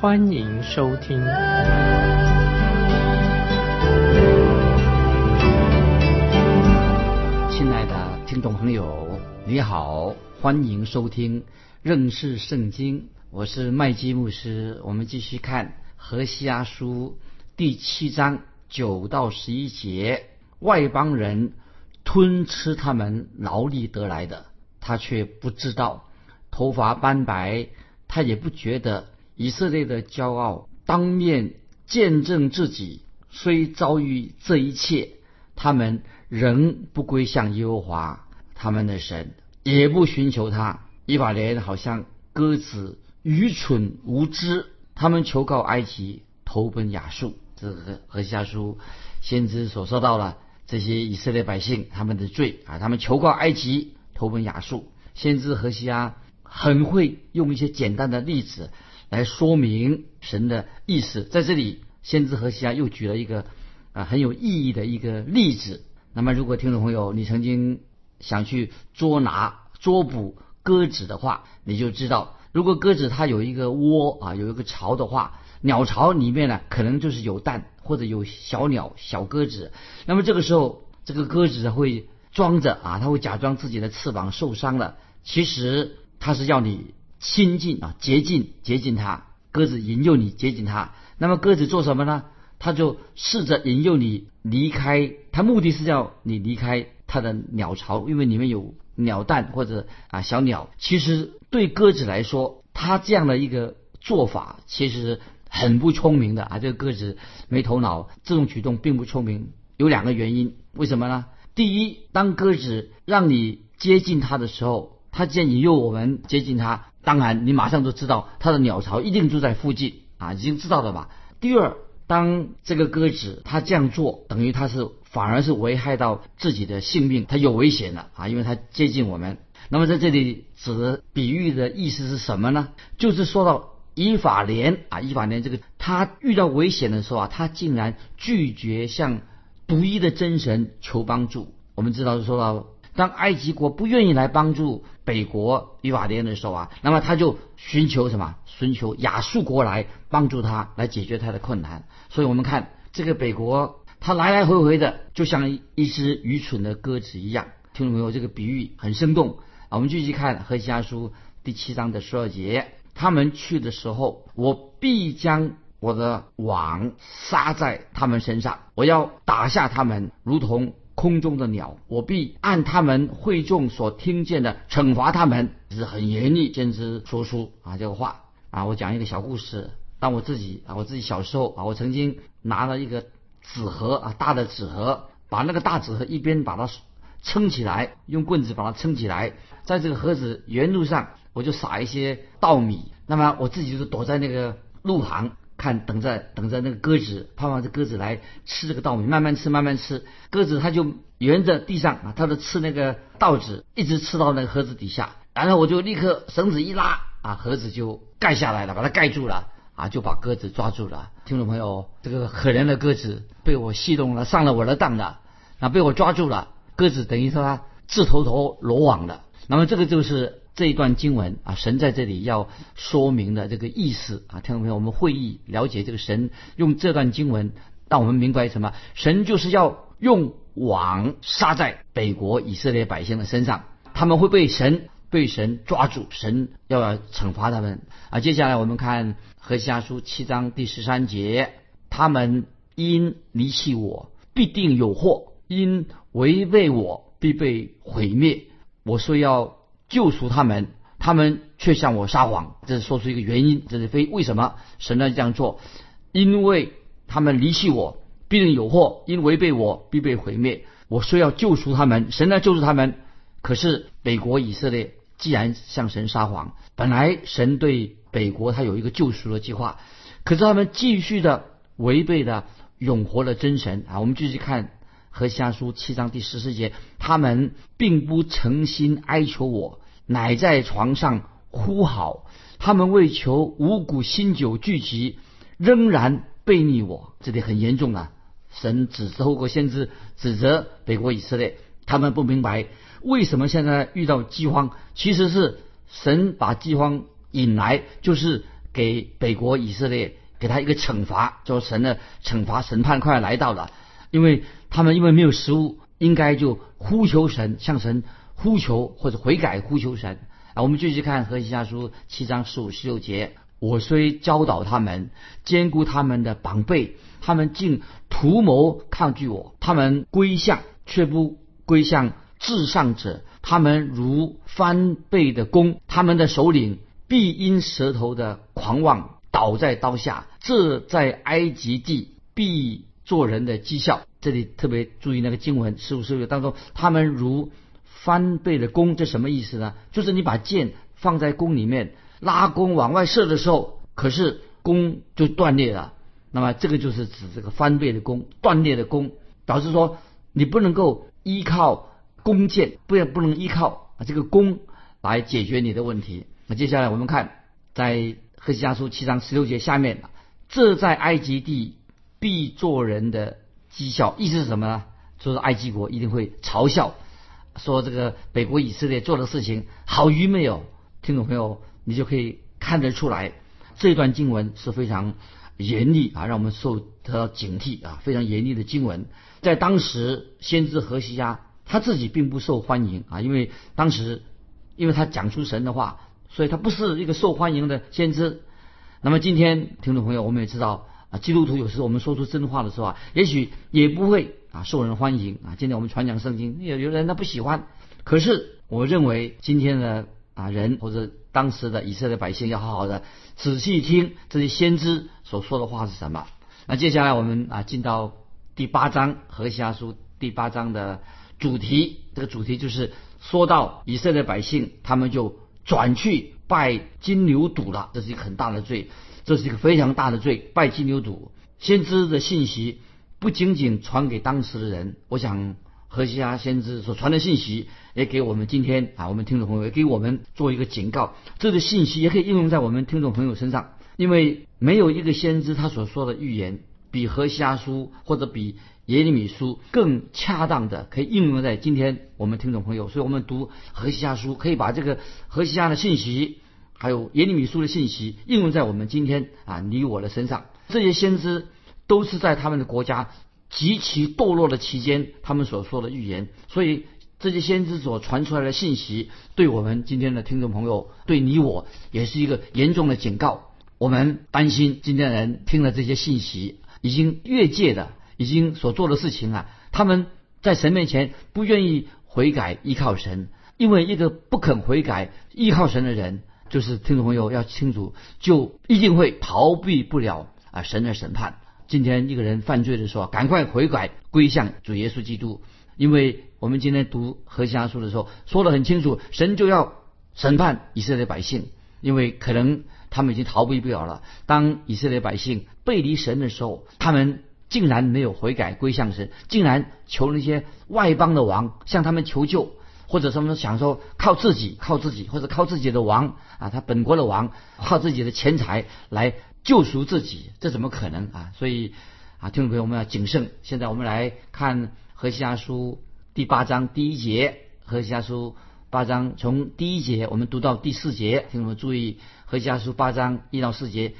欢迎收听。亲爱的听众朋友，你好，欢迎收听认识圣经，我是麦基牧师。我们继续看何西阿书第七章九到十一节，外邦人。吞吃他们劳力得来的，他却不知道头发斑白，他也不觉得以色列的骄傲当面见证自己，虽遭遇这一切，他们仍不归向耶和华他们的神，也不寻求他。以法莲好像鸽子愚蠢无知，他们求告埃及，投奔亚述。这个何西阿书先知所说到了。这些以色列百姓他们的罪啊，他们求告埃及，投奔亚述。先知何西阿很会用一些简单的例子来说明神的意思。在这里，先知何西阿又举了一个啊很有意义的一个例子。那么，如果听众朋友你曾经想去捉拿、捉捕鸽子的话，你就知道，如果鸽子它有一个窝啊，有一个巢的话。鸟巢里面呢，可能就是有蛋或者有小鸟、小鸽子。那么这个时候，这个鸽子会装着啊，它会假装自己的翅膀受伤了。其实它是要你亲近啊，接近接近它。鸽子引诱你接近它。那么鸽子做什么呢？它就试着引诱你离开。它目的是要你离开它的鸟巢，因为里面有鸟蛋或者啊小鸟。其实对鸽子来说，它这样的一个做法，其实。很不聪明的啊，这个鸽子没头脑，这种举动并不聪明。有两个原因，为什么呢？第一，当鸽子让你接近它的时候，他既然引诱我们接近他，当然你马上就知道他的鸟巢一定住在附近啊，已经知道了吧？第二，当这个鸽子它这样做，等于它是反而是危害到自己的性命，它有危险了啊，因为它接近我们。那么在这里指的比喻的意思是什么呢？就是说到。以法莲啊，以法莲这个他遇到危险的时候啊，他竟然拒绝向独一的真神求帮助。我们知道是说到，当埃及国不愿意来帮助北国以法莲的时候啊，那么他就寻求什么？寻求亚述国来帮助他，来解决他的困难。所以我们看这个北国，他来来回回的，就像一只愚蠢的鸽子一样。听众朋友，这个比喻很生动啊。我们继续看何西阿书第七章的十二节。他们去的时候，我必将我的网撒在他们身上，我要打下他们，如同空中的鸟。我必按他们会众所听见的惩罚他们，是很严厉。先知说出啊这个话啊，我讲一个小故事。当我自己啊，我自己小时候啊，我曾经拿了一个纸盒啊，大的纸盒，把那个大纸盒一边把它撑起来，用棍子把它撑起来，在这个盒子原路上。我就撒一些稻米，那么我自己就是躲在那个路旁看，等着等着那个鸽子，盼望这鸽子来吃这个稻米，慢慢吃慢慢吃。鸽子它就沿着地上啊，它就吃那个稻子，一直吃到那个盒子底下，然后我就立刻绳子一拉啊，盒子就盖下来了，把它盖住了啊，就把鸽子抓住了。听众朋友，这个可怜的鸽子被我戏弄了，上了我的当了，啊，被我抓住了，鸽子等于说它自投投罗网了。那么这个就是。这一段经文啊，神在这里要说明的这个意思啊，听众朋友，我们会议了解这个神用这段经文，让我们明白什么？神就是要用网撒在北国以色列百姓的身上，他们会被神被神抓住，神要要惩罚他们啊。接下来我们看何西阿书七章第十三节，他们因离弃我，必定有祸；因违背我，必被毁灭。我说要。救赎他们，他们却向我撒谎，这是说出一个原因，这是非为什么神呢这样做？因为他们离弃我，必定有祸；因违背我，必被毁灭。我说要救赎他们，神来救赎他们。可是北国以色列既然向神撒谎，本来神对北国他有一个救赎的计划，可是他们继续的违背了永活的真神啊！我们继续看何西阿书七章第十四节，他们并不诚心哀求我，乃在床上呼号。他们为求五谷新酒聚集，仍然背逆我。这里很严重啊！神指透过先知指责北国以色列，他们不明白为什么现在遇到饥荒，其实是神把饥荒引来，就是给北国以色列给他一个惩罚，就神的惩罚审判快要来到了，因为他们因为没有食物，应该就呼求神，向神呼求或者悔改呼求神啊。我们继续看何西家书七章十五十六节，我虽教导他们，兼顾他们的膀背。他们竟图谋抗拒我，他们归向却不归向至上者，他们如翻倍的弓，他们的首领必因舌头的狂妄倒在刀下。这在埃及地必做人的讥笑。这里特别注意那个经文十五十六当中，他们如翻倍的弓，这什么意思呢？就是你把箭放在弓里面，拉弓往外射的时候，可是弓就断裂了。那么这个就是指这个翻倍的弓、断裂的弓，表示说你不能够依靠弓箭，不要不能依靠这个弓来解决你的问题。那接下来我们看在赫西亚书七章十六节下面，这在埃及地必做人的讥笑，意思是什么呢？就是埃及国一定会嘲笑，说这个北国以色列做的事情好愚昧哦。听众朋友，你就可以看得出来，这段经文是非常。严厉啊，让我们受得到警惕啊！非常严厉的经文，在当时先知何西阿他自己并不受欢迎啊，因为当时因为他讲出神的话，所以他不是一个受欢迎的先知。那么今天听众朋友，我们也知道啊，基督徒有时我们说出真话的时候啊，也许也不会啊受人欢迎啊。今天我们传讲圣经，有有人他不喜欢，可是我认为今天的啊人或者当时的以色列百姓要好好的仔细听这些先知。所说的话是什么？那接下来我们啊进到第八章何西阿书第八章的主题，这个主题就是说到以色列百姓，他们就转去拜金牛犊了，这是一个很大的罪，这是一个非常大的罪，拜金牛犊。先知的信息不仅仅传给当时的人，我想何西阿先知所传的信息也给我们今天啊我们听众朋友也给我们做一个警告，这个信息也可以应用在我们听众朋友身上。因为没有一个先知他所说的预言比何西阿书或者比耶利米书更恰当的，可以应用在今天我们听众朋友。所以我们读何西阿书，可以把这个何西阿的信息，还有耶利米书的信息应用在我们今天啊你我的身上。这些先知都是在他们的国家极其堕落的期间，他们所说的预言。所以这些先知所传出来的信息，对我们今天的听众朋友，对你我也是一个严重的警告。我们担心今天的人听了这些信息，已经越界的，已经所做的事情啊，他们在神面前不愿意悔改依靠神，因为一个不肯悔改依靠神的人，就是听众朋友要清楚，就一定会逃避不了啊神的审判。今天一个人犯罪的时候，赶快悔改归向主耶稣基督，因为我们今天读何西阿书的时候说的很清楚，神就要审判以色列百姓，因为可能。他们已经逃避不了了。当以色列百姓背离神的时候，他们竟然没有悔改归向神，竟然求那些外邦的王向他们求救，或者他们想说靠自己、靠自己，或者靠自己的王啊，他本国的王靠自己的钱财来救赎自己，这怎么可能啊？所以啊，听众朋友，我们要谨慎。现在我们来看何西阿书第八章第一节，何西阿书。八章从第一节我们读到第四节，听众们注意何西阿书八章一到四节，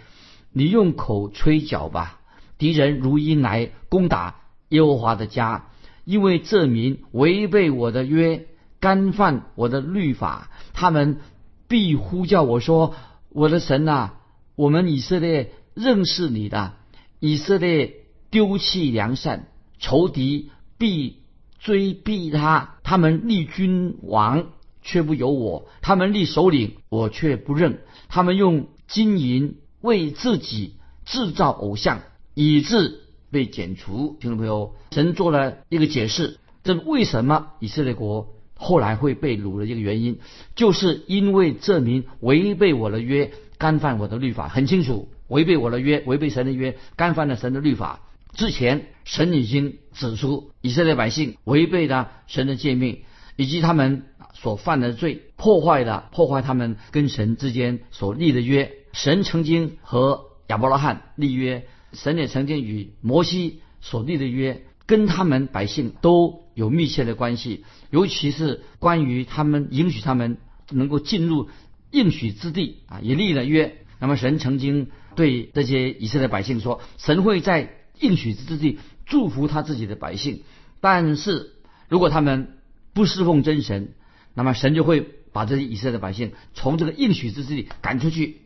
你用口吹角吧，敌人如鹰来攻打耶和华的家，因为这民违背我的约，干犯我的律法，他们必呼叫我说：“我的神呐，我们以色列认识你的，以色列丢弃良善，仇敌必追逼他，他们立君王。”却不由我，他们立首领，我却不认。他们用金银为自己制造偶像，以致被剪除。听众朋友，神做了一个解释，这为什么以色列国后来会被掳的一个原因，就是因为这名违背我的约，干犯我的律法。很清楚，违背我的约，违背神的约，干犯了神的律法。之前神已经指出以色列百姓违背了神的诫命，以及他们所犯的罪，破坏了破坏他们跟神之间所立的约。神曾经和亚伯拉罕立约，神也曾经与摩西所立的约，跟他们百姓都有密切的关系。尤其是关于他们允许他们能够进入应许之地啊，也立了约。那么神曾经对这些以色列百姓说，神会在应许之地祝福他自己的百姓。但是如果他们不侍奉真神，那么神就会把这些以色列百姓从这个应许之地赶出去。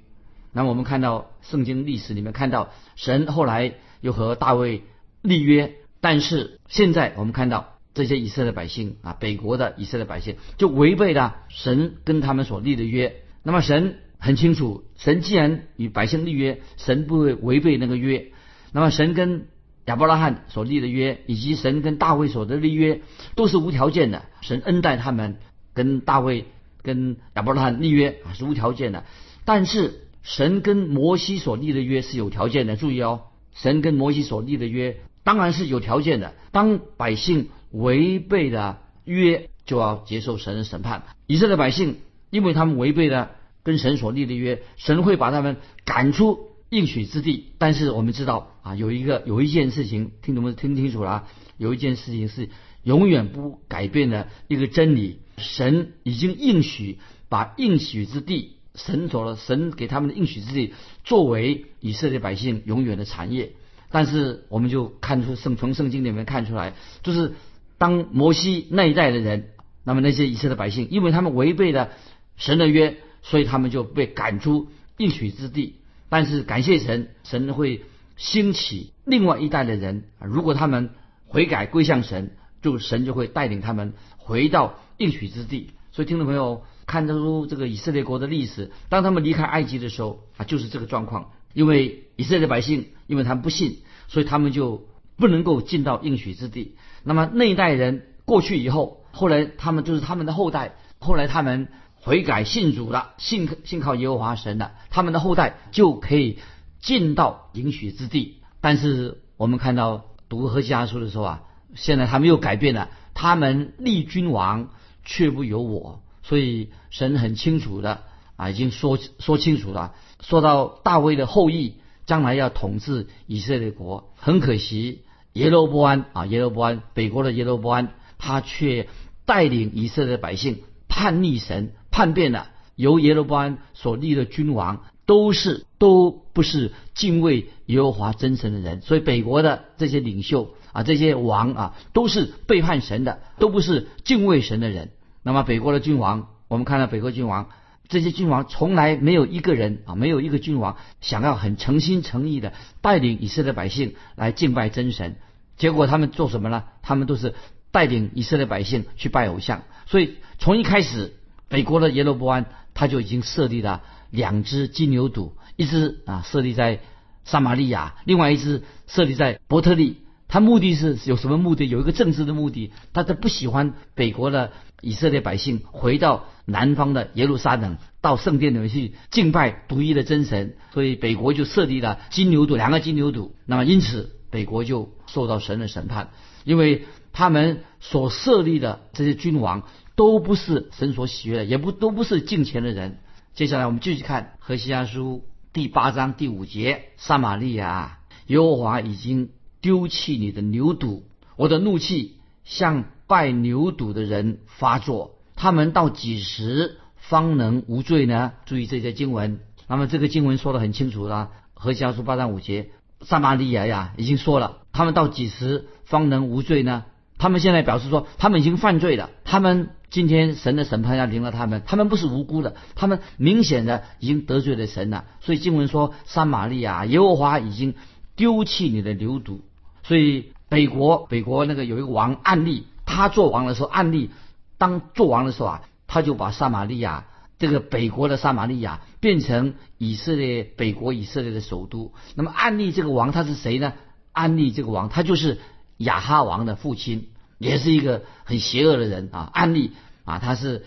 那么我们看到圣经历史里面看到，神后来又和大卫立约，但是现在我们看到这些以色列百姓啊，北国的以色列百姓就违背了神跟他们所立的约。那么神很清楚，神既然与百姓立约，神不会违背那个约。那么神跟亚伯拉罕所立的约，以及神跟大卫所的立约，都是无条件的。神恩待他们，跟大卫、跟亚伯拉罕立约啊是无条件的，但是。神跟摩西所立的约是有条件的，注意哦，神跟摩西所立的约当然是有条件的。当百姓违背了约，就要接受神的审判。以色列百姓因为他们违背了跟神所立的约，神会把他们赶出应许之地。但是我们知道啊，有一个有一件事情，听懂没？听清楚了啊？有一件事情是永远不改变的一个真理：神已经应许把应许之地。神走了，神给他们的应许之地，作为以色列百姓永远的产业。但是我们就看出圣从圣经里面看出来，就是当摩西那一代的人，那么那些以色列百姓，因为他们违背了神的约，所以他们就被赶出应许之地。但是感谢神，神会兴起另外一代的人，如果他们悔改归向神，就神就会带领他们回到应许之地。所以听众朋友。看得出这个以色列国的历史，当他们离开埃及的时候啊，就是这个状况。因为以色列百姓，因为他们不信，所以他们就不能够进到应许之地。那么那一代人过去以后，后来他们就是他们的后代，后来他们悔改信主了，信信靠耶和华神了，他们的后代就可以进到应许之地。但是我们看到读和家书的时候啊，现在他们又改变了，他们立君王却不由我。所以神很清楚的啊，已经说说清楚了。说到大卫的后裔将来要统治以色列国，很可惜耶罗波安啊，耶罗波安北国的耶罗波安，他却带领以色列百姓叛逆神，叛变了。由耶罗波安所立的君王都是都不是敬畏耶和华真神的人，所以北国的这些领袖啊，这些王啊，都是背叛神的，都不是敬畏神的人。那么北国的君王，我们看到北国君王，这些君王从来没有一个人啊，没有一个君王想要很诚心诚意的带领以色列百姓来敬拜真神。结果他们做什么呢？他们都是带领以色列百姓去拜偶像。所以从一开始，北国的耶罗伯安他就已经设立了两只金牛犊，一只啊设立在撒玛利亚，另外一只设立在伯特利。他目的是有什么目的？有一个政治的目的，他他不喜欢北国的以色列百姓回到南方的耶路撒冷，到圣殿里面去敬拜独一的真神，所以北国就设立了金牛犊，两个金牛犊。那么因此北国就受到神的审判，因为他们所设立的这些君王都不是神所喜悦的，也不都不是敬虔的人。接下来我们继续看何西阿书第八章第五节：撒玛利亚，耶和华已经。丢弃你的牛犊，我的怒气向拜牛犊的人发作。他们到几时方能无罪呢？注意这些经文。那么这个经文说的很清楚了，和家书八章五节，撒玛利亚呀已经说了，他们到几时方能无罪呢？他们现在表示说，他们已经犯罪了。他们今天神的审判要临了他们，他们不是无辜的，他们明显的已经得罪了神了。所以经文说，撒玛利亚，耶和华已经丢弃你的牛犊。所以北国北国那个有一个王暗利，他做王的时候，暗利当做王的时候啊，他就把撒玛利亚这个北国的撒玛利亚变成以色列北国以色列的首都。那么暗利这个王他是谁呢？暗利这个王他就是亚哈王的父亲，也是一个很邪恶的人啊。暗利啊，他是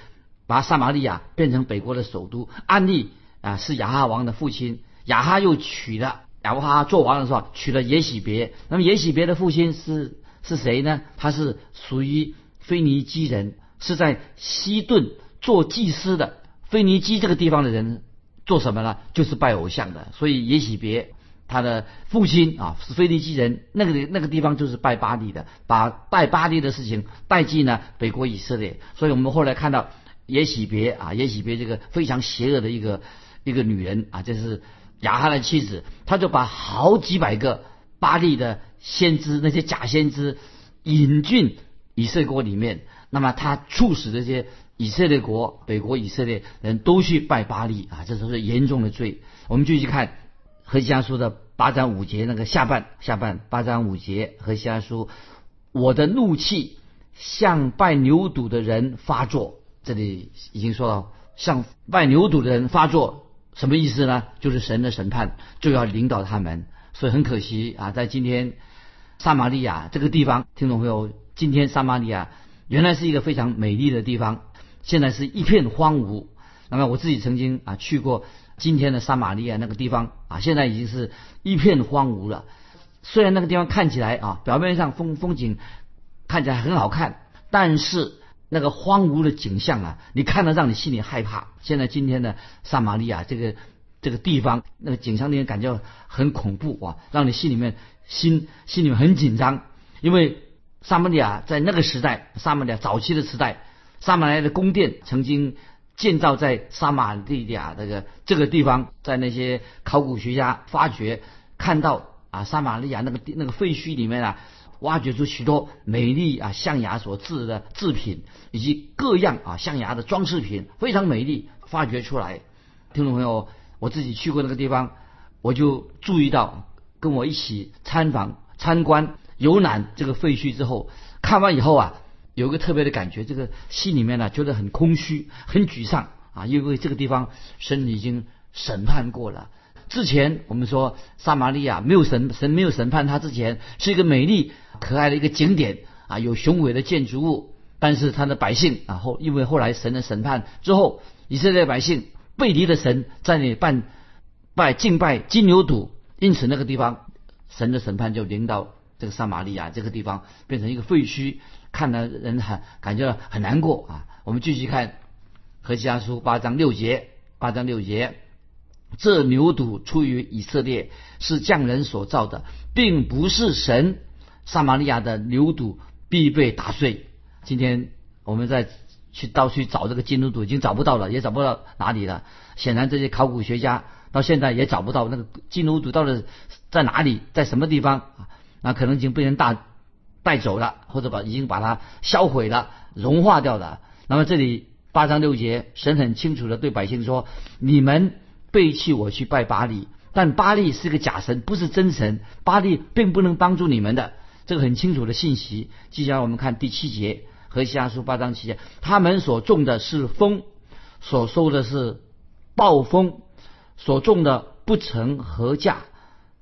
把撒玛利亚变成北国的首都。暗利啊是亚哈王的父亲。亚哈又娶了亚伯哈做王的时候娶了耶喜别。那么耶喜别的父亲是是谁呢？他是属于腓尼基人，是在西顿做祭司的。腓尼基这个地方的人做什么呢？就是拜偶像的。所以耶喜别他的父亲啊是腓尼基人，那个那个地方就是拜巴利的，把拜巴利的事情带进了北国以色列。所以我们后来看到耶喜别啊，耶喜别这个非常邪恶的一个一个女人啊，这是亚哈的妻子，他就把好几百个巴利的先知那些假先知引进以色列国里面，那么他促使这些。以色列国北国以色列人都去拜巴利啊，这都是严重的罪。我们继续看何西阿书的八章五节那个下半下半八章五节何西阿书，我的怒气向拜牛犊的人发作。这里已经说到向拜牛犊的人发作，什么意思呢？就是神的审判就要领导他们。所以很可惜啊，在今天撒玛利亚这个地方，听众朋友，今天撒玛利亚原来是一个非常美丽的地方。现在是一片荒芜。那么我自己曾经啊去过今天的撒玛利亚那个地方啊，现在已经是一片荒芜了。虽然那个地方看起来啊表面上风风景看起来很好看，但是那个荒芜的景象啊，你看了让你心里害怕。现在今天的撒玛利亚这个这个地方那个景象令人感觉很恐怖啊，让你心里面心心里面很紧张，因为撒玛利亚在那个时代，撒玛利亚早期的时代。撒玛利亚的宫殿曾经建造在撒玛利亚这个这个地方，在那些考古学家发掘看到啊，撒玛利亚那个那个废墟里面啊，挖掘出许多美丽啊象牙所制的制品，以及各样啊象牙的装饰品，非常美丽，发掘出来。听众朋友，我自己去过那个地方，我就注意到，跟我一起参访参观游览这个废墟之后，看完以后啊。有个特别的感觉，这个心里面呢觉得很空虚、很沮丧啊，因为这个地方神已经审判过了。之前我们说撒玛利亚没有神，神没有审判他之前是一个美丽可爱的一个景点啊，有雄伟的建筑物。但是他的百姓啊后因为后来神的审判之后，以色列百姓背离了神，在那里拜拜敬拜金牛犊，因此那个地方神的审判就临到这个撒玛利亚这个地方，变成一个废墟。看的人很感觉很难过啊！我们继续看《何西阿书》八章六节，八章六节，这牛犊出于以色列，是匠人所造的，并不是神。撒玛利亚的牛犊必被打碎。今天我们在去到处找这个金牛犊，已经找不到了，也找不到哪里了。显然，这些考古学家到现在也找不到那个金牛犊到底在哪里，在什么地方啊？那可能已经被人大。带走了，或者把已经把它销毁了、融化掉了。那么这里八章六节，神很清楚的对百姓说：“你们背弃我去拜巴利，但巴利是个假神，不是真神。巴利并不能帮助你们的。”这个很清楚的信息。接下来我们看第七节和西阿书八章七节，他们所种的是风，所收的是暴风，所种的不成禾价，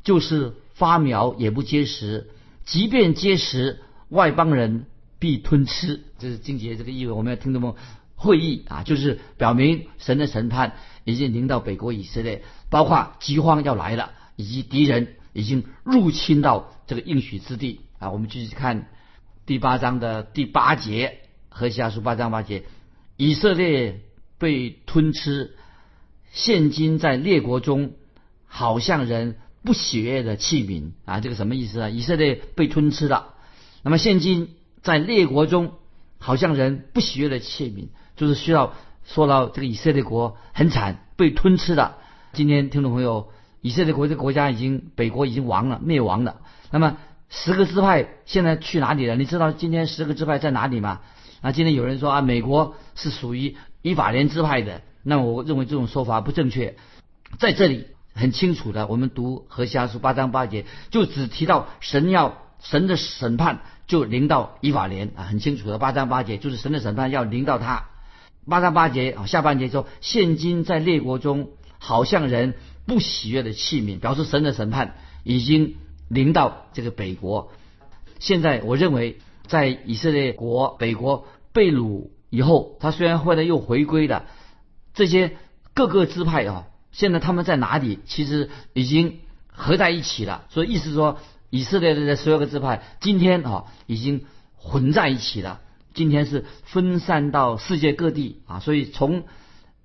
就是发苗也不结实。即便结实，外邦人必吞吃。这是经节这个意味，我们要听懂吗？会议啊，就是表明神的审判已经临到北国以色列，包括饥荒要来了，以及敌人已经入侵到这个应许之地啊。我们继续看第八章的第八节和下书八章八节，以色列被吞吃，现今在列国中，好像人。不喜悦的器皿啊，这个什么意思啊？以色列被吞吃了，那么现今在列国中，好像人不喜悦的器皿，就是需要说到这个以色列国很惨，被吞吃了。今天听众朋友，以色列国这个国家已经北国已经亡了，灭亡了。那么十个支派现在去哪里了？你知道今天十个支派在哪里吗？啊，今天有人说啊，美国是属于以法莲支派的，那我认为这种说法不正确，在这里。很清楚的，我们读何西阿书八章八节，就只提到神要神的审判就临到以法莲啊，很清楚的八章八节就是神的审判要临到他。八章八节啊，下半节说现今在列国中，好像人不喜悦的器皿，表示神的审判已经临到这个北国。现在我认为，在以色列国北国被掳以后，他虽然后来又回归了，这些各个支派啊。现在他们在哪里？其实已经合在一起了。所以意思说，以色列的这十二个支派今天啊已经混在一起了。今天是分散到世界各地啊。所以从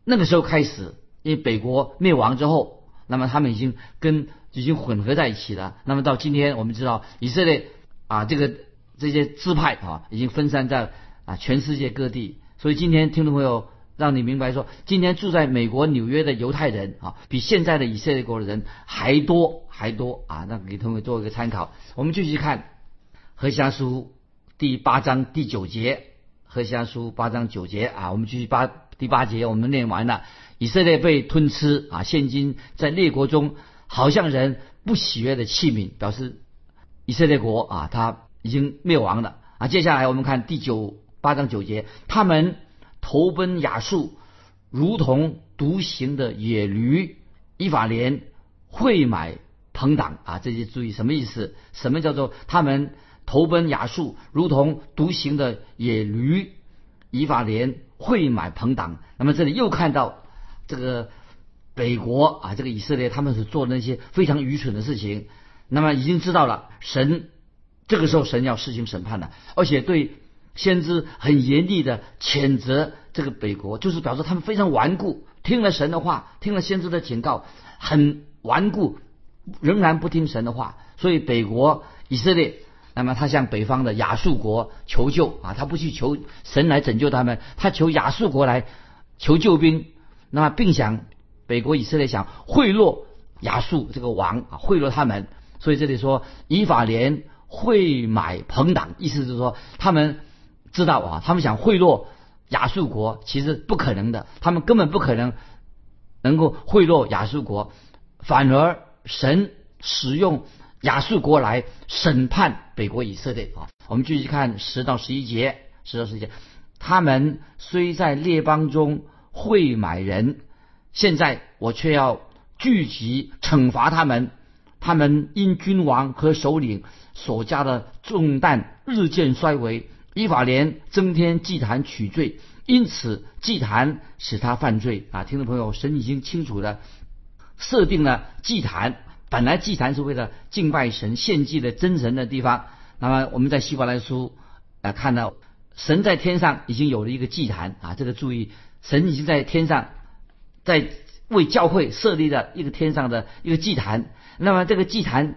那个时候开始，因为北国灭亡之后，那么他们已经跟已经混合在一起了。那么到今天，我们知道以色列啊这个这些支派啊已经分散在啊全世界各地。所以今天听众朋友。让你明白说，今天住在美国纽约的犹太人啊，比现在的以色列国的人还多还多啊！那给同学做一个参考。我们继续看《何西阿书》第八章第九节，《何西阿书》八章九节啊，我们继续八第八节，我们念完了。以色列被吞吃啊，现今在列国中好像人不喜悦的器皿，表示以色列国啊，它已经灭亡了啊。接下来我们看第九八章九节，他们。投奔亚述，如同独行的野驴；以法莲会买朋党啊！这些注意什么意思？什么叫做他们投奔亚述，如同独行的野驴；以法莲会买朋党。那么这里又看到这个北国啊，这个以色列他们所做的那些非常愚蠢的事情。那么已经知道了，神这个时候神要施行审判了，而且对。先知很严厉的谴责这个北国，就是表示他们非常顽固，听了神的话，听了先知的警告，很顽固，仍然不听神的话。所以北国以色列，那么他向北方的亚述国求救啊，他不去求神来拯救他们，他求亚述国来求救兵。那么并想北国以色列想贿赂亚述这个王啊，贿赂他们。所以这里说以法莲会买朋党，意思就是说他们。知道啊，他们想贿赂亚述国，其实不可能的，他们根本不可能能够贿赂亚述国，反而神使用亚述国来审判北国以色列啊。我们继续看十到十一节，十到十一节，他们虽在列邦中会买人，现在我却要聚集惩罚他们，他们因君王和首领所加的重担日渐衰微。依法连增添祭坛取罪，因此祭坛使他犯罪啊！听众朋友，神已经清楚的设定了祭坛。本来祭坛是为了敬拜神、献祭的真神的地方。那么我们在希伯来书啊看到，神在天上已经有了一个祭坛啊！这个注意，神已经在天上在为教会设立了一个天上的一个祭坛。那么这个祭坛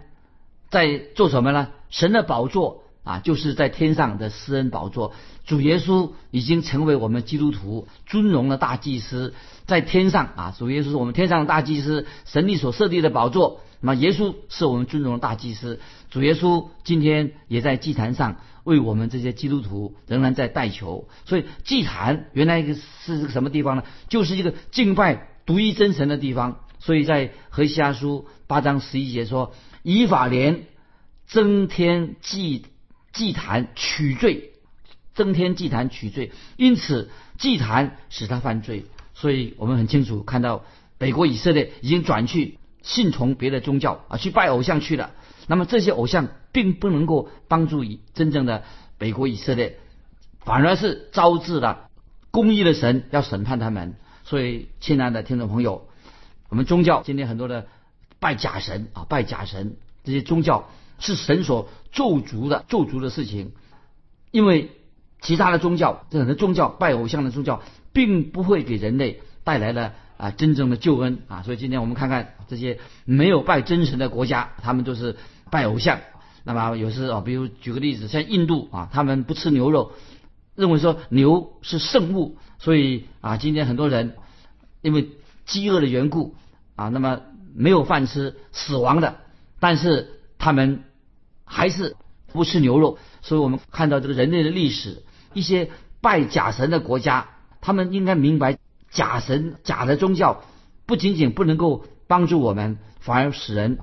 在做什么呢？神的宝座。啊，就是在天上的施恩宝座，主耶稣已经成为我们基督徒尊荣的大祭司，在天上啊，主耶稣是我们天上的大祭司，神力所设立的宝座。那么耶稣是我们尊荣的大祭司，主耶稣今天也在祭坛上为我们这些基督徒仍然在代求。所以祭坛原来一个是个什么地方呢？就是一个敬拜独一真神的地方。所以在何西阿书八章十一节说：“以法莲增添祭。”祭坛取罪，增添祭坛取罪，因此祭坛使他犯罪。所以我们很清楚看到，北国以色列已经转去信从别的宗教啊，去拜偶像去了。那么这些偶像并不能够帮助以真正的北国以色列，反而是招致了公义的神要审判他们。所以，亲爱的听众朋友，我们宗教今天很多的拜假神啊，拜假神这些宗教。是神所咒诅的咒诅的事情，因为其他的宗教，这很多宗教拜偶像的宗教，并不会给人类带来了啊真正的救恩啊。所以今天我们看看这些没有拜真神的国家，他们都是拜偶像。那么有时啊，比如举个例子，像印度啊，他们不吃牛肉，认为说牛是圣物，所以啊，今天很多人因为饥饿的缘故啊，那么没有饭吃，死亡的，但是他们。还是不吃牛肉，所以我们看到这个人类的历史，一些拜假神的国家，他们应该明白，假神假的宗教不仅仅不能够帮助我们，反而使人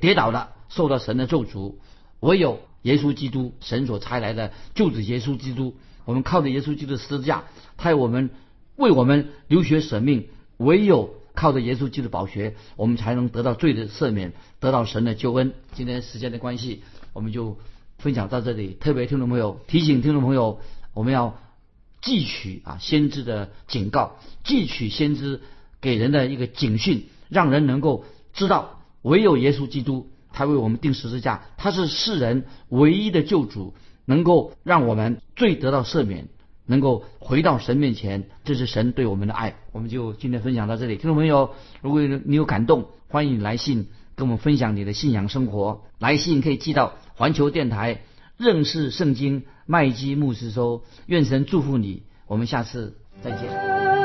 跌倒了，受到神的咒诅。唯有耶稣基督，神所差来的救子耶稣基督，我们靠着耶稣基督的十字架，他我们为我们流血舍命，唯有靠着耶稣基督的宝血，我们才能得到罪的赦免，得到神的救恩。今天时间的关系。我们就分享到这里。特别听众朋友提醒听众朋友，我们要汲取啊先知的警告，汲取先知给人的一个警讯，让人能够知道唯有耶稣基督，他为我们定十字架，他是世人唯一的救主，能够让我们罪得到赦免，能够回到神面前。这是神对我们的爱。我们就今天分享到这里，听众朋友，如果你有感动，欢迎来信跟我们分享你的信仰生活。来信可以寄到环球电台认识圣经麦基牧师收。愿神祝福你，我们下次再见。